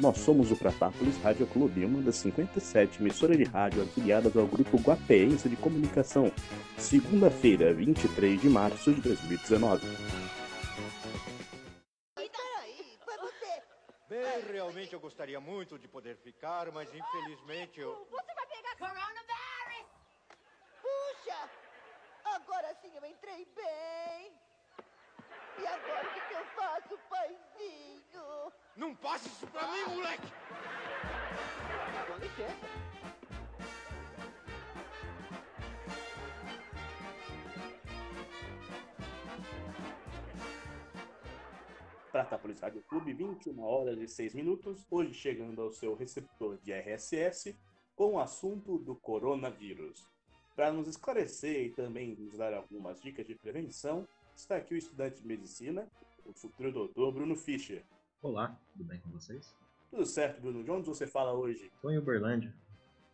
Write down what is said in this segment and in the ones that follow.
Nós somos o Pratápolis Rádio Clube, uma das 57 emissoras de rádio afiliadas ao Grupo Guapeense de Comunicação. Segunda-feira, 23 de março de 2019. Peraí, foi você. Bem, realmente eu gostaria muito de poder ficar, mas infelizmente eu. Você vai pegar coronavirus! Puxa! Agora sim eu entrei bem. E agora o que eu faço, paizinho? Não passe isso pra mim, moleque! Com licença. Pratápolis Rádio Clube, 21 horas e 6 minutos, hoje chegando ao seu receptor de RSS com o assunto do coronavírus. Para nos esclarecer e também nos dar algumas dicas de prevenção, está aqui o estudante de medicina, o futuro doutor Bruno Fischer. Olá, tudo bem com vocês? Tudo certo, Bruno? De onde você fala hoje? Estou em Uberlândia,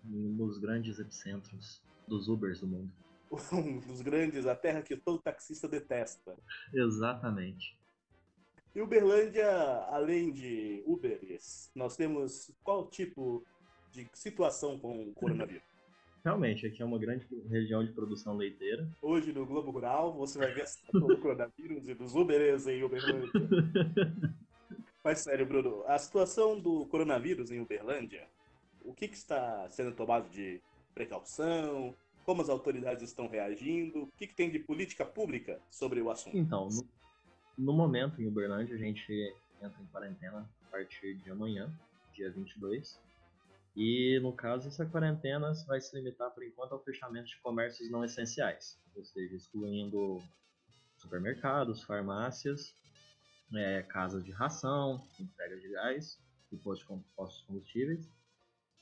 um dos grandes epicentros dos Ubers do mundo. Um dos grandes, a terra que todo taxista detesta. Exatamente. E Uberlândia, além de Uberes, nós temos qual tipo de situação com o coronavírus? Realmente, aqui é uma grande região de produção leiteira. Hoje no Globo Rural você vai ver a situação do coronavírus e dos Uberes em Uberlândia. Mas sério, Bruno, a situação do coronavírus em Uberlândia, o que, que está sendo tomado de precaução? Como as autoridades estão reagindo? O que, que tem de política pública sobre o assunto? Então, no, no momento em Uberlândia, a gente entra em quarentena a partir de amanhã, dia 22. E no caso, essa quarentena vai se limitar por enquanto ao fechamento de comércios não essenciais, ou seja, excluindo supermercados, farmácias, é, casas de ração, entrega de gás e postos combustíveis.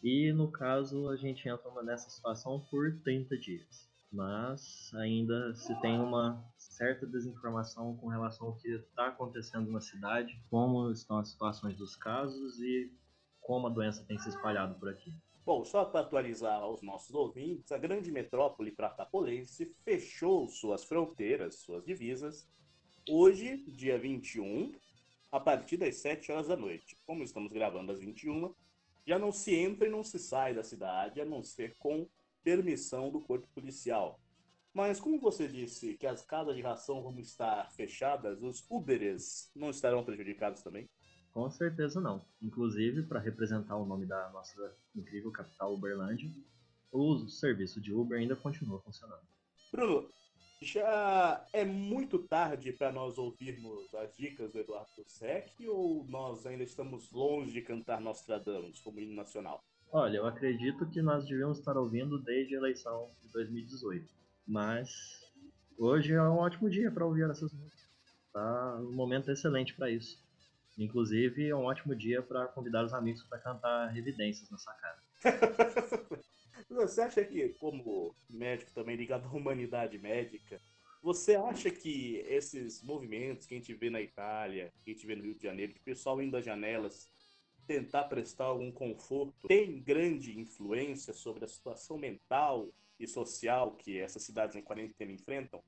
E no caso, a gente entra nessa situação por 30 dias. Mas ainda se tem uma certa desinformação com relação ao que está acontecendo na cidade, como estão as situações dos casos e como a doença tem se espalhado por aqui. Bom, só para atualizar aos nossos ouvintes, a grande metrópole pratapolense fechou suas fronteiras, suas divisas, hoje, dia 21, a partir das 7 horas da noite. Como estamos gravando às 21, já não se entra e não se sai da cidade, a não ser com permissão do corpo policial. Mas como você disse que as casas de ração vão estar fechadas, os Uberes não estarão prejudicados também? Com certeza não. Inclusive, para representar o nome da nossa incrível capital Uberlândia, o serviço de Uber ainda continua funcionando. Bruno, já é muito tarde para nós ouvirmos as dicas do Eduardo Sec ou nós ainda estamos longe de cantar Nostradamus como hino nacional? Olha, eu acredito que nós devíamos estar ouvindo desde a eleição de 2018. Mas hoje é um ótimo dia para ouvir essas músicas. Tá um momento excelente para isso. Inclusive, é um ótimo dia para convidar os amigos para cantar Revidências na sacada. você acha que, como médico também ligado à humanidade médica, você acha que esses movimentos que a gente vê na Itália, que a gente vê no Rio de Janeiro, o pessoal indo às janelas tentar prestar algum conforto, tem grande influência sobre a situação mental e social que essas cidades em quarentena enfrentam?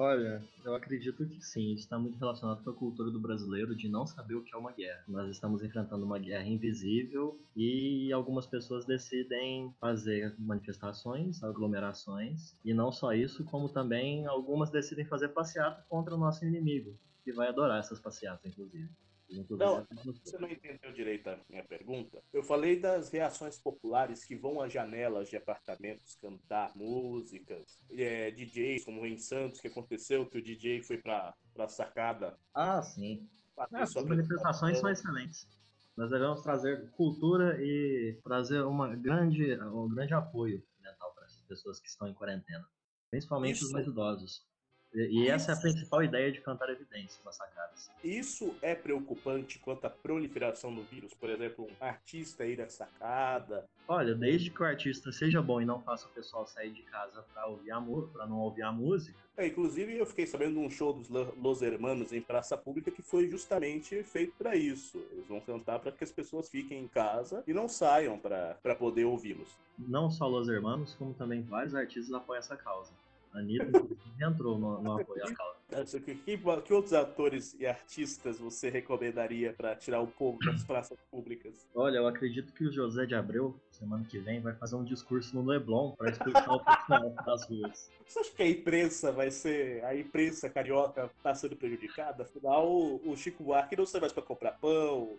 Olha, eu acredito que sim. Isso está muito relacionado com a cultura do brasileiro de não saber o que é uma guerra. Nós estamos enfrentando uma guerra invisível e algumas pessoas decidem fazer manifestações, aglomerações. E não só isso, como também algumas decidem fazer passeata contra o nosso inimigo, que vai adorar essas passeatas, inclusive. Não, você não entendeu direito a minha pergunta. Eu falei das reações populares que vão às janelas de apartamentos cantar músicas, é, DJs, como em Santos, que aconteceu que o DJ foi para a sacada. Ah, sim. É, as manifestações são excelentes. Nós devemos trazer cultura e trazer uma grande, um grande apoio mental para essas pessoas que estão em quarentena, principalmente Isso. os mais idosos. E essa é a principal ideia de cantar evidência nas sacadas. Isso é preocupante quanto à proliferação do vírus? Por exemplo, um artista ir à sacada? Olha, desde que o artista seja bom e não faça o pessoal sair de casa para ouvir a para não ouvir a música. É, inclusive, eu fiquei sabendo de um show dos Los Hermanos em praça pública que foi justamente feito para isso. Eles vão cantar para que as pessoas fiquem em casa e não saiam para poder ouvi-los. Não só Los Hermanos, como também vários artistas apoiam essa causa. A Anitta entrou no, no apoio à causa. Que, que, que outros atores e artistas você recomendaria para tirar o povo das praças públicas? Olha, eu acredito que o José de Abreu, semana que vem, vai fazer um discurso no Leblon para expulsar o pessoal das ruas. Você acha que a imprensa vai ser. A imprensa carioca está sendo prejudicada? Afinal, o Chico Buarque não sai mais para comprar pão,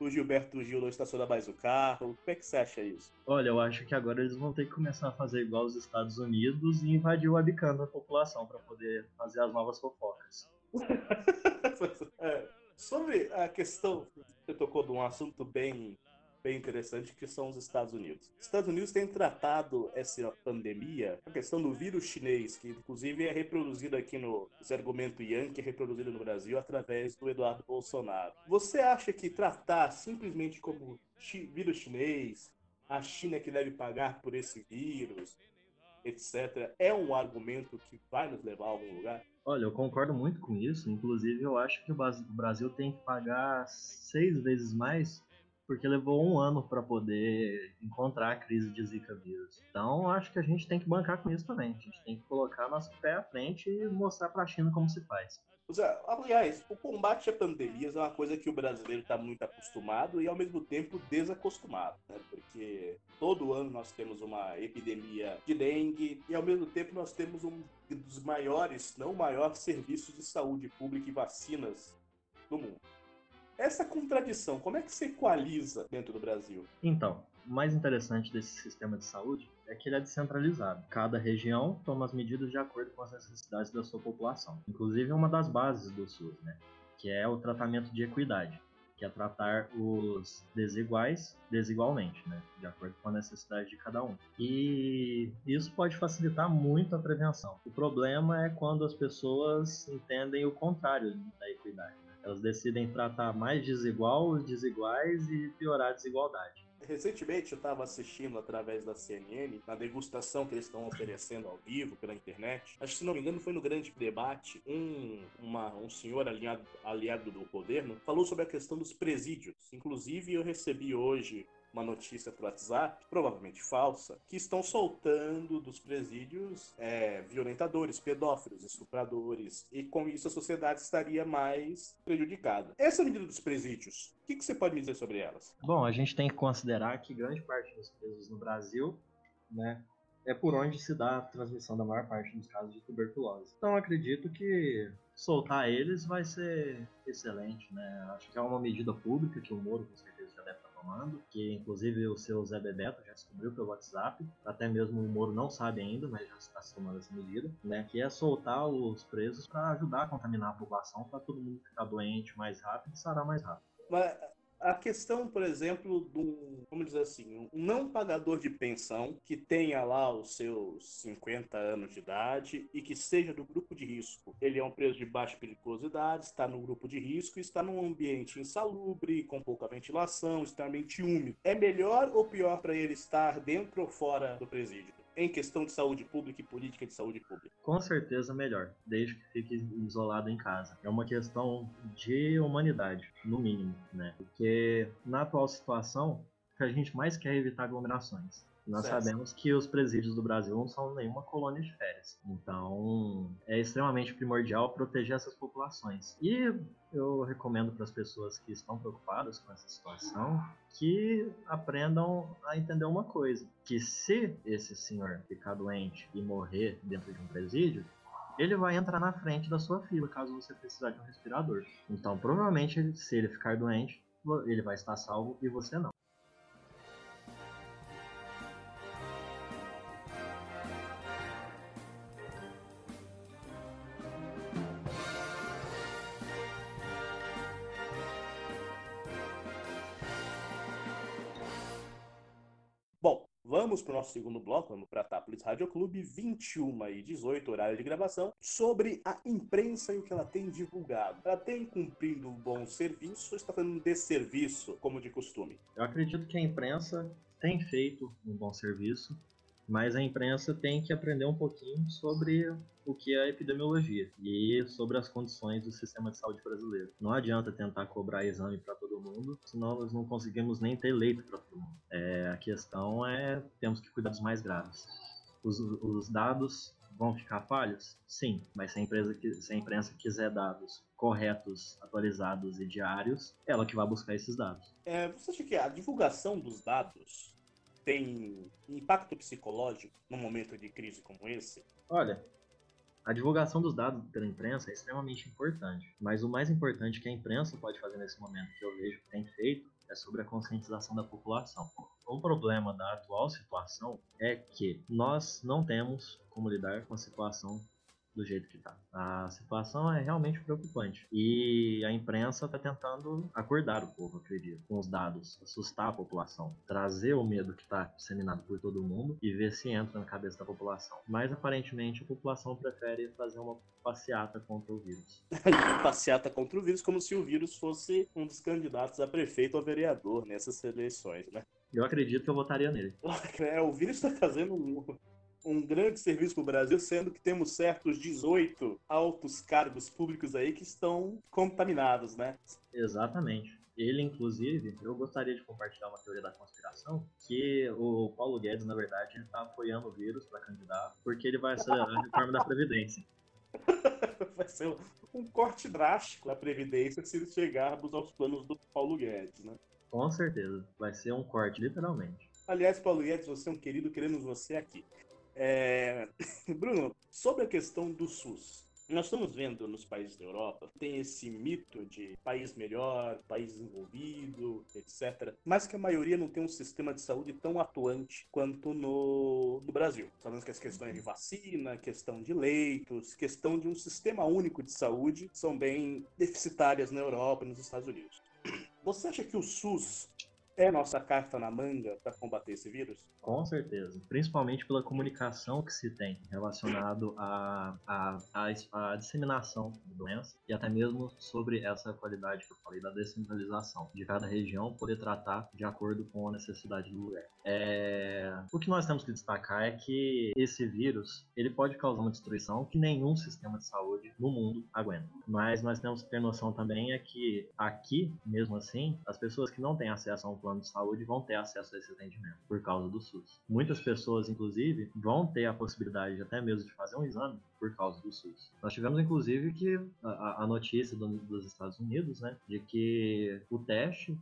o Gilberto Gil não estaciona mais o carro. Como é que você acha isso? Olha, eu acho que agora eles vão ter que começar a fazer igual os Estados Unidos e invadir o webcam da população para poder fazer as novas fofocas. é, sobre a questão, você tocou de um assunto bem bem interessante que são os Estados Unidos. Os Estados Unidos têm tratado essa pandemia, a questão do vírus chinês, que inclusive é reproduzido aqui no esse argumento Yankee, é reproduzido no Brasil através do Eduardo Bolsonaro. Você acha que tratar simplesmente como vírus chinês, a China que deve pagar por esse vírus, etc., é um argumento que vai nos levar a algum lugar? Olha, eu concordo muito com isso. Inclusive, eu acho que o Brasil tem que pagar seis vezes mais porque levou um ano para poder encontrar a crise de Zika vírus. Então, acho que a gente tem que bancar com isso também. A gente tem que colocar nosso pé à frente e mostrar para a China como se faz. Aliás, o combate a pandemias é uma coisa que o brasileiro está muito acostumado e ao mesmo tempo desacostumado, né? Porque todo ano nós temos uma epidemia de dengue e ao mesmo tempo nós temos um dos maiores, não o maior, serviços de saúde pública e vacinas do mundo. Essa contradição, como é que se equaliza dentro do Brasil? Então, o mais interessante desse sistema de saúde é que ele é descentralizado. Cada região toma as medidas de acordo com as necessidades da sua população. Inclusive, é uma das bases do SUS, né? que é o tratamento de equidade, que é tratar os desiguais desigualmente, né? de acordo com a necessidade de cada um. E isso pode facilitar muito a prevenção. O problema é quando as pessoas entendem o contrário da equidade. Elas decidem tratar mais desigual os desiguais e piorar a desigualdade. Recentemente eu estava assistindo através da CNN, na degustação que eles estão oferecendo ao vivo pela internet. Acho que se não me engano foi no grande debate, um, uma, um senhor aliado, aliado do governo falou sobre a questão dos presídios. Inclusive eu recebi hoje uma notícia pro WhatsApp, provavelmente falsa, que estão soltando dos presídios é, violentadores, pedófilos, estupradores, e com isso a sociedade estaria mais prejudicada. Essa medida dos presídios, o que, que você pode me dizer sobre elas? Bom, a gente tem que considerar que grande parte dos presos no Brasil, né, é por onde se dá a transmissão da maior parte dos casos de tuberculose. Então acredito que soltar eles vai ser excelente, né? Acho que é uma medida pública que o Moro com certeza já deve estar que inclusive o seu Zé Bebeto já descobriu pelo WhatsApp, até mesmo o Moro não sabe ainda, mas já está tomando essa medida, né? Que é soltar os presos para ajudar a contaminar a população, para todo mundo ficar doente mais rápido e sarar mais rápido. Mas a questão, por exemplo, do, vamos dizer assim, um não pagador de pensão que tenha lá os seus 50 anos de idade e que seja do grupo de risco. Ele é um preso de baixa periculosidade, está no grupo de risco está num ambiente insalubre, com pouca ventilação, extremamente úmido. É melhor ou pior para ele estar dentro ou fora do presídio? Em questão de saúde pública e política de saúde pública? Com certeza melhor, desde que fique isolado em casa. É uma questão de humanidade, no mínimo, né? Porque na atual situação, o que a gente mais quer é evitar aglomerações. Nós certo. sabemos que os presídios do Brasil não são nenhuma colônia de férias. Então, é extremamente primordial proteger essas populações. E eu recomendo para as pessoas que estão preocupadas com essa situação que aprendam a entender uma coisa: que se esse senhor ficar doente e morrer dentro de um presídio, ele vai entrar na frente da sua fila caso você precisar de um respirador. Então, provavelmente, se ele ficar doente, ele vai estar salvo e você não. Vamos para o nosso segundo bloco, vamos para a Tápolis Rádio Clube, 21 e 18, horário de gravação, sobre a imprensa e o que ela tem divulgado. Ela tem cumprido um bom serviço ou está fazendo um desserviço, como de costume? Eu acredito que a imprensa tem feito um bom serviço mas a imprensa tem que aprender um pouquinho sobre o que é a epidemiologia e sobre as condições do sistema de saúde brasileiro. Não adianta tentar cobrar exame para todo mundo, senão nós não conseguimos nem ter leito para todo mundo. É, a questão é temos que cuidar dos mais graves. Os, os dados vão ficar falhos? Sim, mas se a, empresa, se a imprensa quiser dados corretos, atualizados e diários, ela que vai buscar esses dados. É, você acha que a divulgação dos dados tem impacto psicológico num momento de crise como esse? Olha, a divulgação dos dados pela imprensa é extremamente importante, mas o mais importante que a imprensa pode fazer nesse momento, que eu vejo que tem feito, é sobre a conscientização da população. O problema da atual situação é que nós não temos como lidar com a situação do jeito que está. A situação é realmente preocupante. E a imprensa está tentando acordar o povo, acredito, com os dados, assustar a população, trazer o medo que está disseminado por todo mundo e ver se entra na cabeça da população. Mas aparentemente a população prefere fazer uma passeata contra o vírus. passeata contra o vírus, como se o vírus fosse um dos candidatos a prefeito ou vereador nessas eleições, né? Eu acredito que eu votaria nele. É, o vírus está fazendo um, um grande serviço para o Brasil, sendo que temos certos 18 altos cargos públicos aí que estão contaminados, né? Exatamente. Ele, inclusive, eu gostaria de compartilhar uma teoria da conspiração, que o Paulo Guedes, na verdade, está apoiando o vírus para candidato, porque ele vai acelerar a reforma da Previdência. vai ser um corte drástico da Previdência se chegarmos aos planos do Paulo Guedes, né? Com certeza, vai ser um corte, literalmente. Aliás, Paulo Guedes, você é um querido, queremos você aqui. É... Bruno, sobre a questão do SUS. Nós estamos vendo nos países da Europa, tem esse mito de país melhor, país desenvolvido, etc. Mas que a maioria não tem um sistema de saúde tão atuante quanto no, no Brasil. Sabemos que as questões de vacina, questão de leitos, questão de um sistema único de saúde são bem deficitárias na Europa e nos Estados Unidos. Você acha que o SUS é nossa carta na manga para combater esse vírus? Com certeza. Principalmente pela comunicação que se tem relacionado à a, a, a, a, disseminação da doença e até mesmo sobre essa qualidade que eu falei da descentralização de cada região poder tratar de acordo com a necessidade do lugar. É... O que nós temos que destacar é que esse vírus ele pode causar uma destruição que nenhum sistema de saúde no mundo aguenta. Mas nós temos que ter noção também é que aqui, mesmo assim, as pessoas que não têm acesso a um plano plano de saúde vão ter acesso a esse atendimento por causa do SUS. Muitas pessoas, inclusive, vão ter a possibilidade até mesmo de fazer um exame por causa do SUS. Nós tivemos, inclusive, que a, a notícia do, dos Estados Unidos, né, de que o teste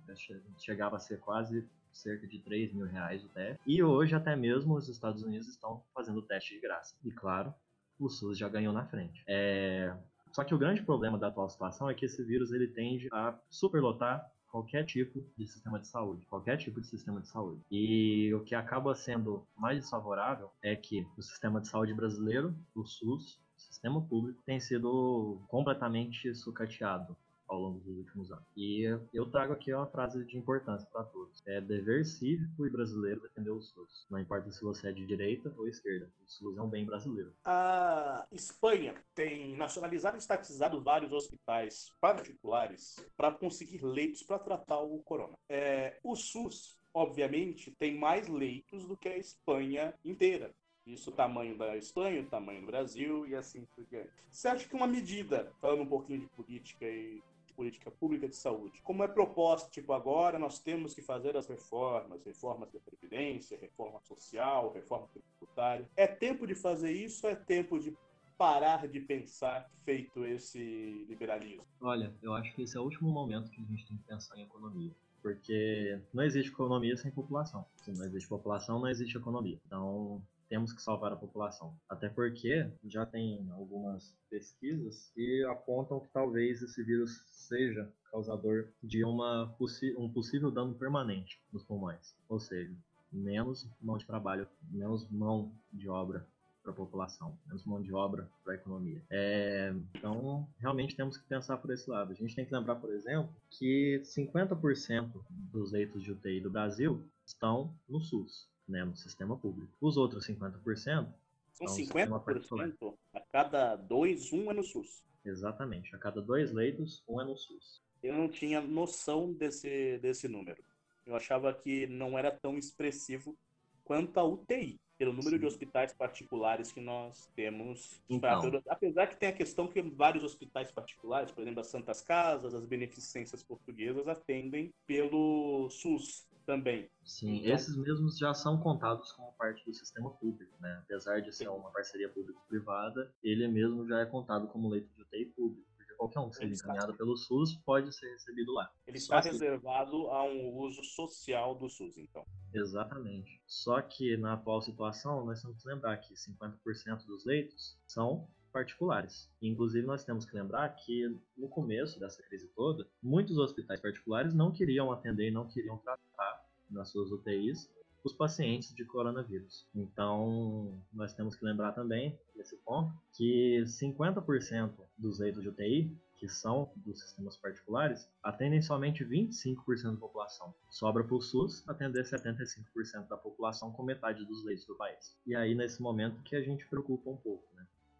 chegava a ser quase cerca de 3 mil reais o teste. E hoje até mesmo os Estados Unidos estão fazendo o teste de graça. E claro, o SUS já ganhou na frente. É... Só que o grande problema da atual situação é que esse vírus ele tende a superlotar qualquer tipo de sistema de saúde, qualquer tipo de sistema de saúde. E o que acaba sendo mais desfavorável é que o sistema de saúde brasileiro, o SUS, o sistema público, tem sido completamente sucateado ao longo dos últimos anos. E eu trago aqui uma frase de importância para todos. É dever cívico e brasileiro defender o SUS. Não importa se você é de direita ou esquerda. O SUS é um bem brasileiro. A Espanha tem nacionalizado e estatizado vários hospitais particulares para conseguir leitos para tratar o corona. É, o SUS, obviamente, tem mais leitos do que a Espanha inteira. Isso o tamanho da Espanha, o tamanho do Brasil e assim por diante. Você acha que uma medida, falando um pouquinho de política e política pública de saúde. Como é proposto, tipo, agora nós temos que fazer as reformas, reformas da Previdência, reforma social, reforma tributária. É tempo de fazer isso é tempo de parar de pensar feito esse liberalismo? Olha, eu acho que esse é o último momento que a gente tem que pensar em economia porque não existe economia sem população. Se não existe população, não existe economia. Então, temos que salvar a população. Até porque já tem algumas pesquisas que apontam que talvez esse vírus seja causador de uma um possível dano permanente nos pulmões. Ou seja, menos mão de trabalho, menos mão de obra para a população, menos mão de obra para a economia. É, então, realmente temos que pensar por esse lado. A gente tem que lembrar, por exemplo, que 50% dos leitos de UTI do Brasil estão no SUS né, no sistema público. Os outros 50% são 50% a cada dois, um é no SUS. Exatamente, a cada dois leitos, um é no SUS. Eu não tinha noção desse, desse número. Eu achava que não era tão expressivo quanto a UTI, pelo número Sim. de hospitais particulares que nós temos. Então. Apesar que tem a questão que vários hospitais particulares, por exemplo, as Santas Casas, as beneficências portuguesas, atendem pelo SUS. Também. Sim, Então- esses mesmos já são contados como parte do sistema público, né? Apesar de ser uma parceria público-privada, ele mesmo já é contado como leito de UTI público, porque qualquer um que seja encaminhado pelo SUS pode ser recebido lá. Ele está que- reservado a um uso social do SUS, então. Exatamente. Só que na atual situação, nós temos que lembrar que 50% dos leitos são particulares. Inclusive, nós temos que lembrar que no começo dessa crise toda, muitos hospitais particulares não queriam atender e não queriam tratar nas suas UTIs os pacientes de coronavírus. Então, nós temos que lembrar também, nesse ponto, que 50% dos leitos de UTI que são dos sistemas particulares, atendem somente 25% da população. Sobra para o SUS atender 75% da população com metade dos leitos do país. E aí, nesse momento, que a gente preocupa um pouco, né?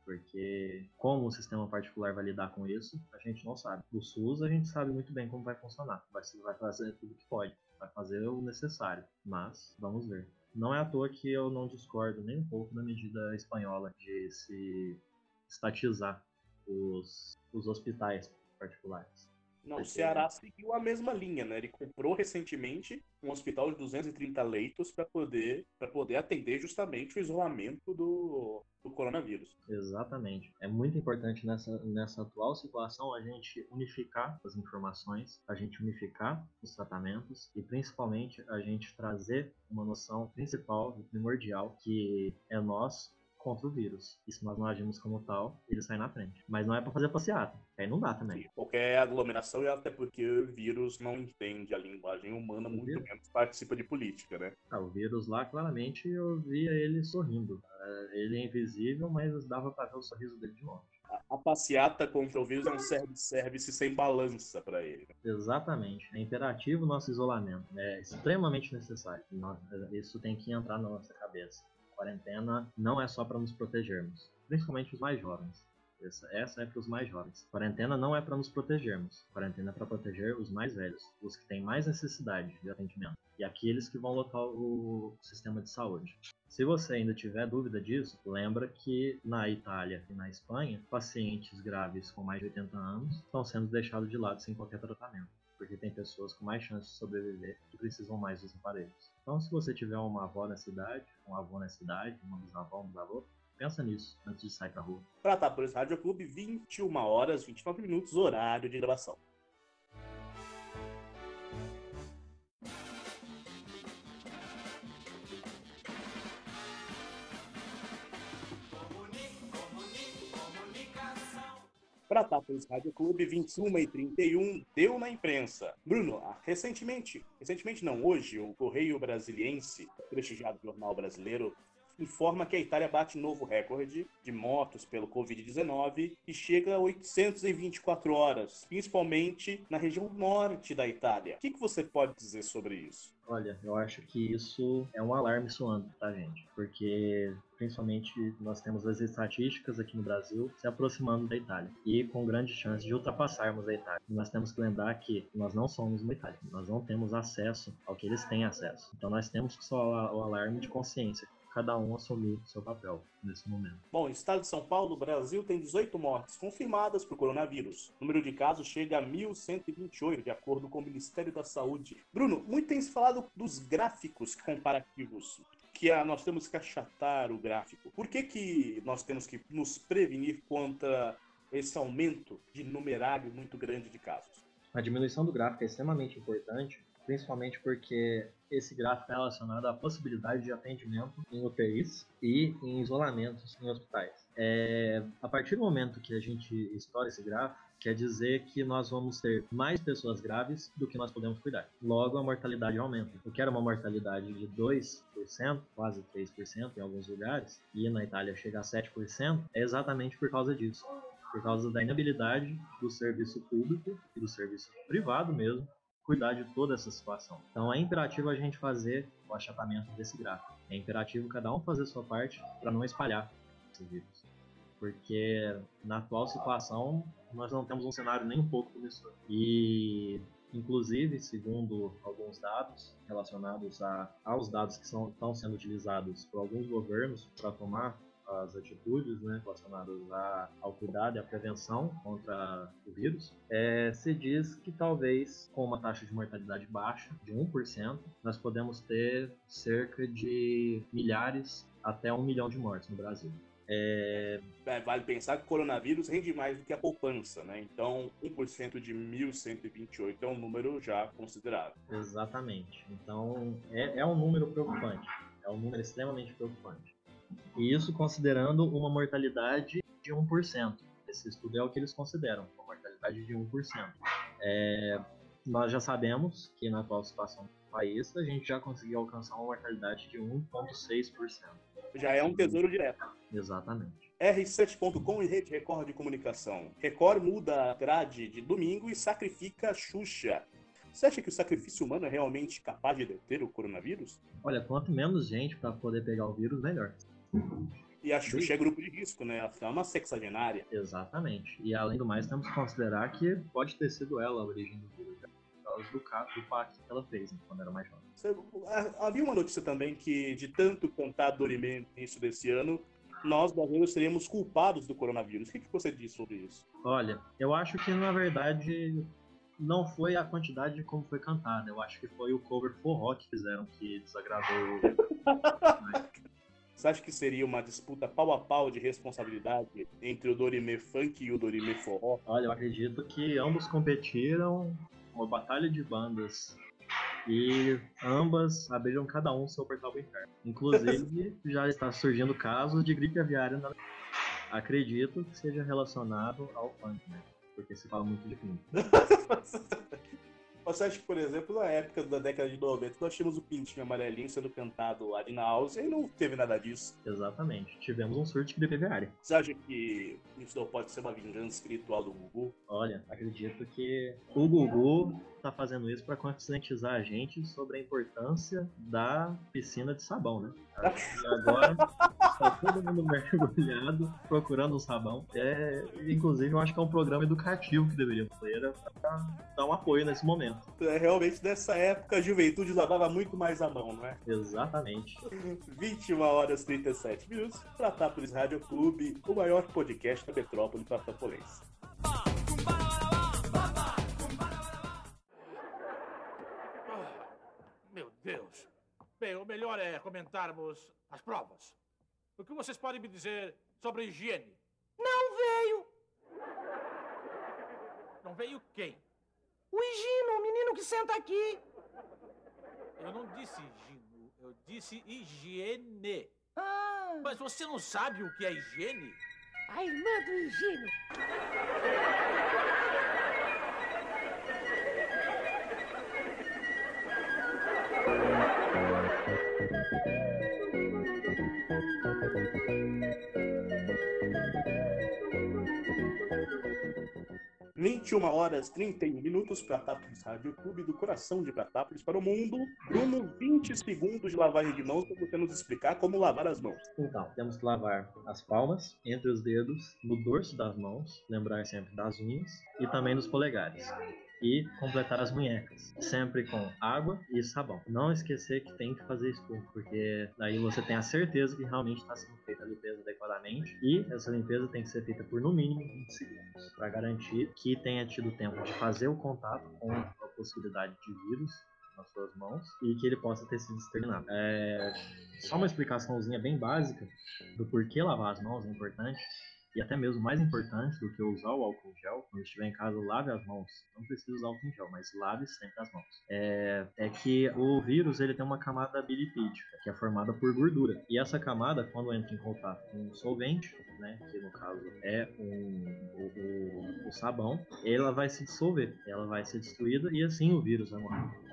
Porque como o sistema particular vai lidar com isso, a gente não sabe. O SUS a gente sabe muito bem como vai funcionar. Vai, vai fazer tudo que pode, vai fazer o necessário. Mas vamos ver. Não é à toa que eu não discordo nem um pouco da medida espanhola de se estatizar os, os hospitais particulares. Não, o Ceará seguiu a mesma linha, né? Ele comprou recentemente um hospital de 230 leitos para poder, pra poder atender justamente o isolamento do, do coronavírus. Exatamente. É muito importante nessa, nessa atual situação a gente unificar as informações, a gente unificar os tratamentos e principalmente a gente trazer uma noção principal e primordial que é nós contra o vírus. E se nós não agimos como tal, ele sai na frente. Mas não é para fazer passeata. Aí não dá também. Sim, Qualquer aglomeração, e até porque o vírus não entende a linguagem humana, muito vírus? menos participa de política, né? Ah, o vírus lá, claramente, eu via ele sorrindo. Ah, Ele é invisível, mas dava para ver o sorriso dele de longe. A, passeata contra o vírus é um service-service sem balança para ele. Exatamente. É imperativo o nosso isolamento. É extremamente necessário. Isso tem que entrar na nossa cabeça. Quarentena não é só para nos protegermos, principalmente os mais jovens. Essa, essa é para os mais jovens. Quarentena não é para nos protegermos. Quarentena é para proteger os mais velhos, os que têm mais necessidade de atendimento e aqueles que vão lotar o sistema de saúde. Se você ainda tiver dúvida disso, lembra que na Itália e na Espanha, pacientes graves com mais de 80 anos estão sendo deixados de lado sem qualquer tratamento porque tem pessoas com mais chance de sobreviver que precisam mais dos aparelhos. Então, se você tiver uma avó na cidade, um avô na cidade, uma bisavó, um bisavô, pensa nisso antes de sair pra rua. Pratápolis Rádio Clube, 21 horas, 29 minutos, horário de gravação. Pratápolis Rádio Clube, 21 e 31, deu na imprensa. Bruno, ah, recentemente, recentemente não, hoje, o Correio Brasiliense, prestigiado jornal brasileiro, informa que a Itália bate novo recorde de mortos pelo Covid-19 e chega a 824 horas, principalmente na região norte da Itália. O que, que você pode dizer sobre isso? Olha, eu acho que isso é um alarme soando, tá, gente? Porque, principalmente, nós temos as estatísticas aqui no Brasil se aproximando da Itália e com grande chance de ultrapassarmos a Itália. Nós temos que lembrar que nós não somos uma Itália, nós não temos acesso ao que eles têm acesso. Então, nós temos que soar o alarme de consciência. Cada um assumir seu papel nesse momento. Bom, estado de São Paulo, Brasil tem 18 mortes confirmadas por coronavírus. O número de casos chega a 1.128, de acordo com o Ministério da Saúde. Bruno, muito tem se falado dos gráficos comparativos, que ah, nós temos que achatar o gráfico. Por que, que nós temos que nos prevenir contra esse aumento de numerário muito grande de casos? A diminuição do gráfico é extremamente importante, principalmente porque esse gráfico é relacionado à possibilidade de atendimento em UTIs e em isolamentos em hospitais. É, a partir do momento que a gente estoura esse gráfico, quer dizer que nós vamos ter mais pessoas graves do que nós podemos cuidar. Logo, a mortalidade aumenta. O que era uma mortalidade de 2%, quase 3% em alguns lugares, e na Itália chega a 7%, é exatamente por causa disso. Por causa da inabilidade do serviço público e do serviço privado mesmo cuidar de toda essa situação. Então é imperativo a gente fazer o achatamento desse gráfico. É imperativo cada um fazer a sua parte para não espalhar esse vírus. Porque na atual situação nós não temos um cenário nem um pouco promissor. E inclusive, segundo alguns dados relacionados a, aos dados que são, estão sendo utilizados por alguns governos para tomar as atitudes né, relacionadas a, ao cuidado e à prevenção contra o vírus, é, se diz que talvez com uma taxa de mortalidade baixa, de 1%, nós podemos ter cerca de milhares até um milhão de mortes no Brasil. É... É, vale pensar que o coronavírus rende mais do que a poupança, né? Então, 1% de 1.128 é um número já considerável. Exatamente. Então, é, é um número preocupante. É um número extremamente preocupante. E isso considerando uma mortalidade de 1%. Esse estudo é o que eles consideram, uma mortalidade de 1%. É, nós já sabemos que na atual situação do país a gente já conseguiu alcançar uma mortalidade de 1,6%. Já é um tesouro direto. Exatamente. R7.com e Rede Record de Comunicação. Record muda a grade de domingo e sacrifica Xuxa. Você acha que o sacrifício humano é realmente capaz de deter o coronavírus? Olha, quanto menos gente para poder pegar o vírus, melhor. E a Xuxa é grupo de risco, né? Ela é uma sexagenária. Exatamente. E além do mais, temos que considerar que pode ter sido ela a origem do vírus. Por causa do, do pacto que ela fez né, quando era mais jovem. Havia uma notícia também que, de tanto cantar Dorime no início desse ano, nós brasileiros seríamos culpados do coronavírus. O que, que você diz sobre isso? Olha, eu acho que na verdade não foi a quantidade como foi cantada. Eu acho que foi o cover forró que fizeram que desagradou. Você acha que seria uma disputa pau a pau de responsabilidade entre o Dorime Funk e o Dorime Forró? Olha, eu acredito que ambos competiram uma batalha de bandas e ambas abriram cada um seu portal do inferno. Inclusive, já está surgindo casos de gripe aviária na... Acredito que seja relacionado ao funk, né? Porque se fala muito de funk. Você acha que, por exemplo, na época da década de 90, nós tínhamos o pintinho amarelinho sendo cantado ali na house e não teve nada disso? Exatamente. Tivemos um surto de gripe aviária. Você acha que isso não pode ser uma vingança espiritual do Gugu? Olha, acredito que o Gugu tá fazendo isso para conscientizar a gente sobre a importância da piscina de sabão, né? E agora tá todo mundo mergulhado procurando um sabão. É, inclusive, eu acho que é um programa educativo que deveria ter para dar um apoio nesse momento. É, realmente, nessa época, a juventude lavava muito mais a mão, não é? Exatamente. 21 horas 37 minutos, Tratápolis Rádio Clube, o maior podcast da metrópole tratapolense. Deus. Bem, o melhor é comentarmos as provas. O que vocês podem me dizer sobre a higiene? Não veio. Não veio quem? O Higino, o menino que senta aqui. Eu não disse Higino, eu disse higiene. Ah. Mas você não sabe o que é higiene? A irmã do Higino. 21 horas 31 minutos, Pratápolis Rádio Clube do coração de Pratápolis para o mundo. Bruno, 20 segundos de lavagem de mãos para você nos explicar como lavar as mãos. Então, temos que lavar as palmas, entre os dedos, no dorso das mãos, lembrar sempre das unhas e também nos polegares e completar as munhecas, sempre com água e sabão. Não esquecer que tem que fazer espuma, porque daí você tem a certeza que realmente está sendo feita a limpeza adequadamente e essa limpeza tem que ser feita por no mínimo 20 segundos para garantir que tenha tido tempo de fazer o contato com a possibilidade de vírus nas suas mãos e que ele possa ter sido exterminado. É... Só uma explicaçãozinha bem básica do porquê lavar as mãos é importante e até mesmo mais importante do que usar o álcool em gel, quando estiver em casa, lave as mãos. Não precisa usar álcool em gel, mas lave sempre as mãos. É, é que o vírus ele tem uma camada bilipídica, que é formada por gordura. E essa camada, quando entra em contato com um solvente, né, que no caso é um, o, o, o sabão, ela vai se dissolver, ela vai ser destruída e assim o vírus vai morrer.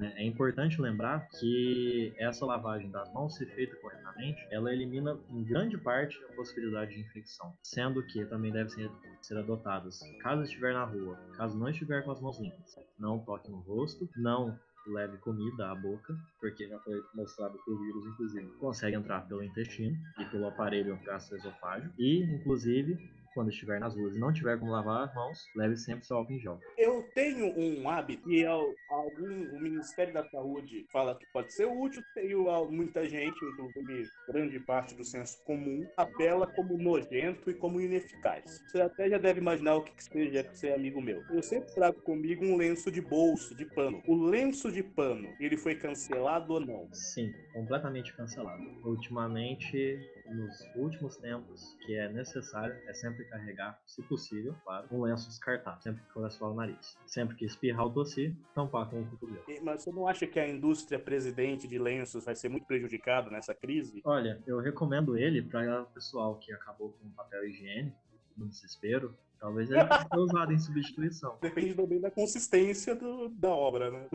Né? É importante lembrar que essa lavagem das mãos, se feita corretamente, ela elimina em grande parte a possibilidade de infecção, sendo que também devem ser, ser adotadas caso estiver na rua, caso não estiver com as mãos limpas, não toque no rosto, não leve comida à boca, porque já foi mostrado que o vírus, inclusive, consegue entrar pelo intestino e pelo aparelho gastroesofágico, e, inclusive, quando estiver nas ruas e não tiver como lavar as mãos, leve sempre seu álcool em gel. Eu tenho um hábito e al- algum, o Ministério da Saúde fala que pode ser útil, e muita gente, inclusive grande parte do senso comum, apela como nojento e como ineficaz. Você até já deve imaginar o que, que seja ser amigo meu. Eu sempre trago comigo um lenço de bolso, de pano. O lenço de pano, ele foi cancelado ou não? Sim, completamente cancelado. Ultimamente, nos últimos tempos, que é necessário, é sempre carregar, se possível, claro, um lenço descartável, sempre que assoar o nariz. Sempre que espirrar ou tossir, tampar com o cotovelo. Mas você não acha que a indústria presidente de lenços vai ser muito prejudicada nessa crise? Olha, eu recomendo ele para o pessoal que acabou com papel higiênico, no desespero, talvez ele possa ser usado em substituição. Depende também da consistência do- da obra, né?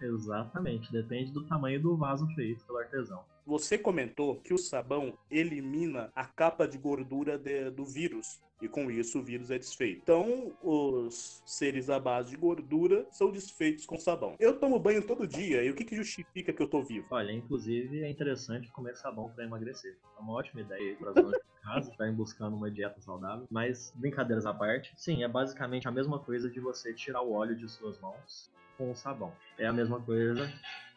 Exatamente, depende do tamanho do vaso feito pelo artesão. Você comentou que o sabão elimina a capa de gordura de- do vírus. E com isso o vírus é desfeito. Então, os seres à base de gordura são desfeitos com sabão. Eu tomo banho todo dia, e o que, que justifica que eu tô vivo? Olha, inclusive é interessante comer sabão para emagrecer. É uma ótima ideia para as de casa estarem buscando uma dieta saudável. Mas, brincadeiras à parte, sim, é basicamente a mesma coisa de você tirar o óleo de suas mãos com o sabão. É a mesma coisa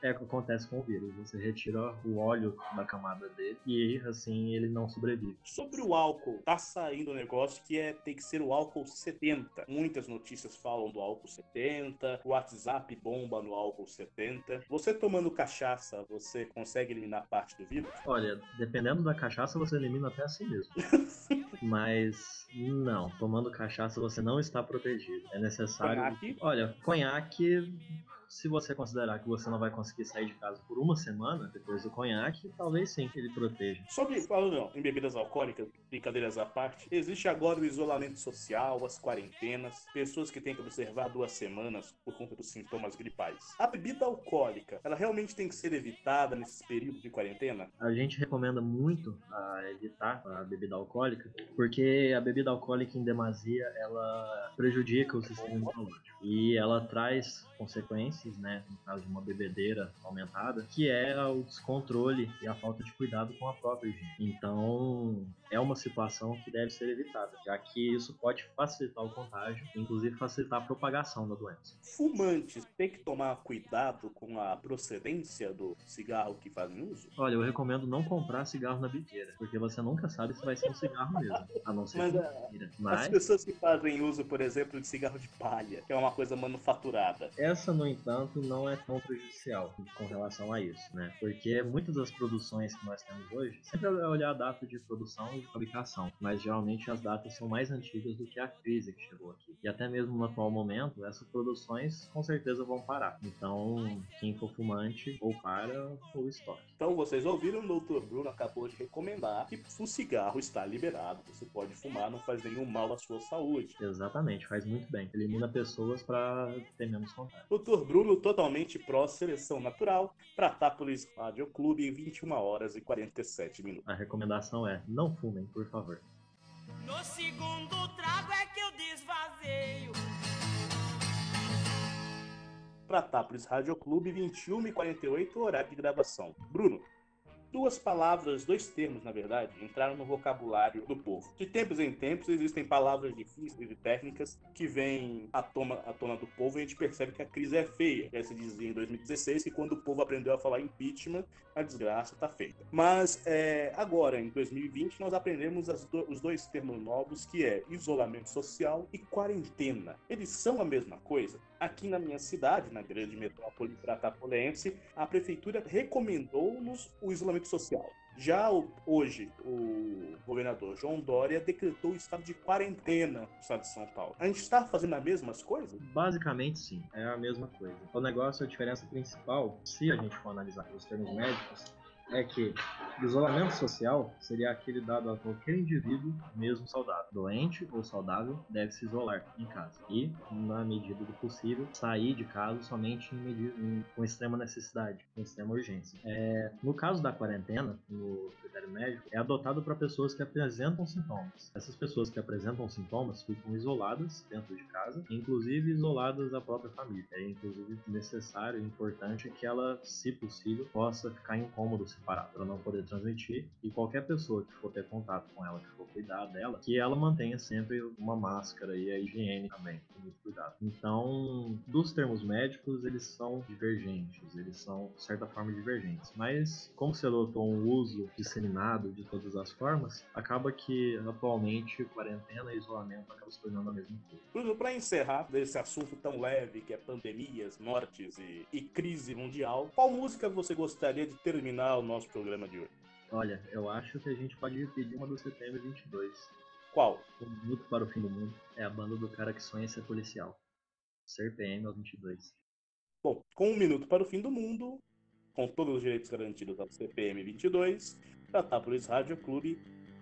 é o que acontece com o vírus. Você retira o óleo da camada dele e assim ele não sobrevive. Sobre o álcool, tá saindo um negócio que é tem que ser o álcool 70. Muitas notícias falam do álcool 70, o WhatsApp bomba no álcool 70. Você tomando cachaça, você consegue eliminar parte do vírus? Olha, dependendo da cachaça, você elimina até a si mesmo. Mas não, tomando cachaça você não está protegido. É necessário. Conhaque? Olha, conhaque, se você considerar que você não vai conseguir sair de casa por uma semana, depois do conhaque, talvez sim ele proteja. Sobre, falando em bebidas alcoólicas, brincadeiras à parte, existe agora o isolamento social, as quarentenas, pessoas que têm que observar duas semanas por conta dos sintomas gripais. A bebida alcoólica, ela realmente tem que ser evitada nesses períodos de quarentena? A gente recomenda muito a evitar a bebida alcoólica, porque a bebida alcoólica em demasia ela prejudica o sistema imunológico e ela traz consequências, né, no caso de uma bebedeira aumentada, que é o descontrole e a falta de cuidado com a própria higiene. Então, é uma situação que deve ser evitada, já que isso pode facilitar o contágio, inclusive facilitar a propagação da doença. Fumantes têm que tomar cuidado com a procedência do cigarro que fazem uso? Olha, eu recomendo não comprar cigarro na biqueira, porque você nunca sabe se vai ser um cigarro mesmo, a não ser Mas, que é. As Mas pessoas que fazem uso, por exemplo, de cigarro de palha, que é uma coisa manufaturada. Essa, no entanto, não é tão prejudicial com relação a isso, né? Porque muitas das produções que nós temos hoje, sempre é olhar a data de produção e fabricação, mas geralmente as datas são mais antigas do que a crise que chegou aqui. E até mesmo no atual momento, essas produções com certeza vão parar. Então, quem for fumante, ou para ou estoque. Então vocês ouviram, o Dr. Bruno acabou de recomendar que o cigarro está liberado, você pode fumar, não faz nenhum mal à sua saúde. Exatamente, faz muito bem. Elimina pessoas para ter menos contato. Dr. Bruno totalmente pró-seleção natural, Pratápolis Rádio Clube, 21 horas e 47 minutos. A recomendação é: não fumem, por favor. No segundo trago é que eu desvazeio. Pratápolis Rádio Clube, 21 e 48, horário de gravação. Bruno, duas palavras, dois termos, na verdade, entraram no vocabulário do povo. De tempos em tempos existem palavras difíceis e técnicas que vêm à tona, à tona do povo e a gente percebe que a crise é feia. Já se dizia em 2016 que quando o povo aprendeu a falar impeachment, a desgraça está feita. Mas é, agora, em 2020, nós aprendemos do- os dois termos novos, que é isolamento social e quarentena. Eles são a mesma coisa? Aqui na minha cidade, na grande metrópole pratapolense, a prefeitura recomendou-nos o isolamento social. Já hoje, o governador João Dória decretou o estado de quarentena no estado de São Paulo. A gente está fazendo as mesmas coisas? Basicamente, sim, é a mesma coisa. O negócio, a diferença principal, se a gente for analisar pelos termos médicos, é que isolamento social seria aquele dado a qualquer indivíduo, mesmo saudável. Doente ou saudável deve se isolar em casa. E, na medida do possível, sair de casa somente em medida, em- com extrema necessidade, com extrema urgência. É, no caso da quarentena, no critério médico, é adotado para pessoas que apresentam sintomas. Essas pessoas que apresentam sintomas ficam isoladas dentro de casa, inclusive isoladas da própria família. É inclusive necessário e importante que ela, se possível, possa ficar em cômodos separado para não poder transmitir. E qualquer pessoa que for ter contato com ela, que for cuidar dela, que ela mantenha sempre uma máscara e a higiene também, com muito cuidado. Então, dos termos médicos, eles são divergentes, eles são, de certa forma, divergentes. Mas, como se adotou um uso disseminado de todas as formas, acaba que, atualmente, quarentena e isolamento acabam se tornando a mesma coisa. Bruno, para encerrar desse assunto tão leve que é pandemias, mortes e, e crise mundial, qual música você gostaria de terminar o nosso programa de hoje? Olha, eu acho que a gente pode pedir uma do setembro 22. Qual? Um Minuto para o Fim do Mundo. É a banda do cara que sonha ser policial. Ser PM aos 22. Bom, com um minuto para o fim do mundo, com todos os direitos garantidos ao CPM 22, Pratápolis Rádio Clube,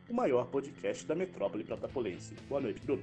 o maior podcast da metrópole pratapolense. Boa noite, Bruno.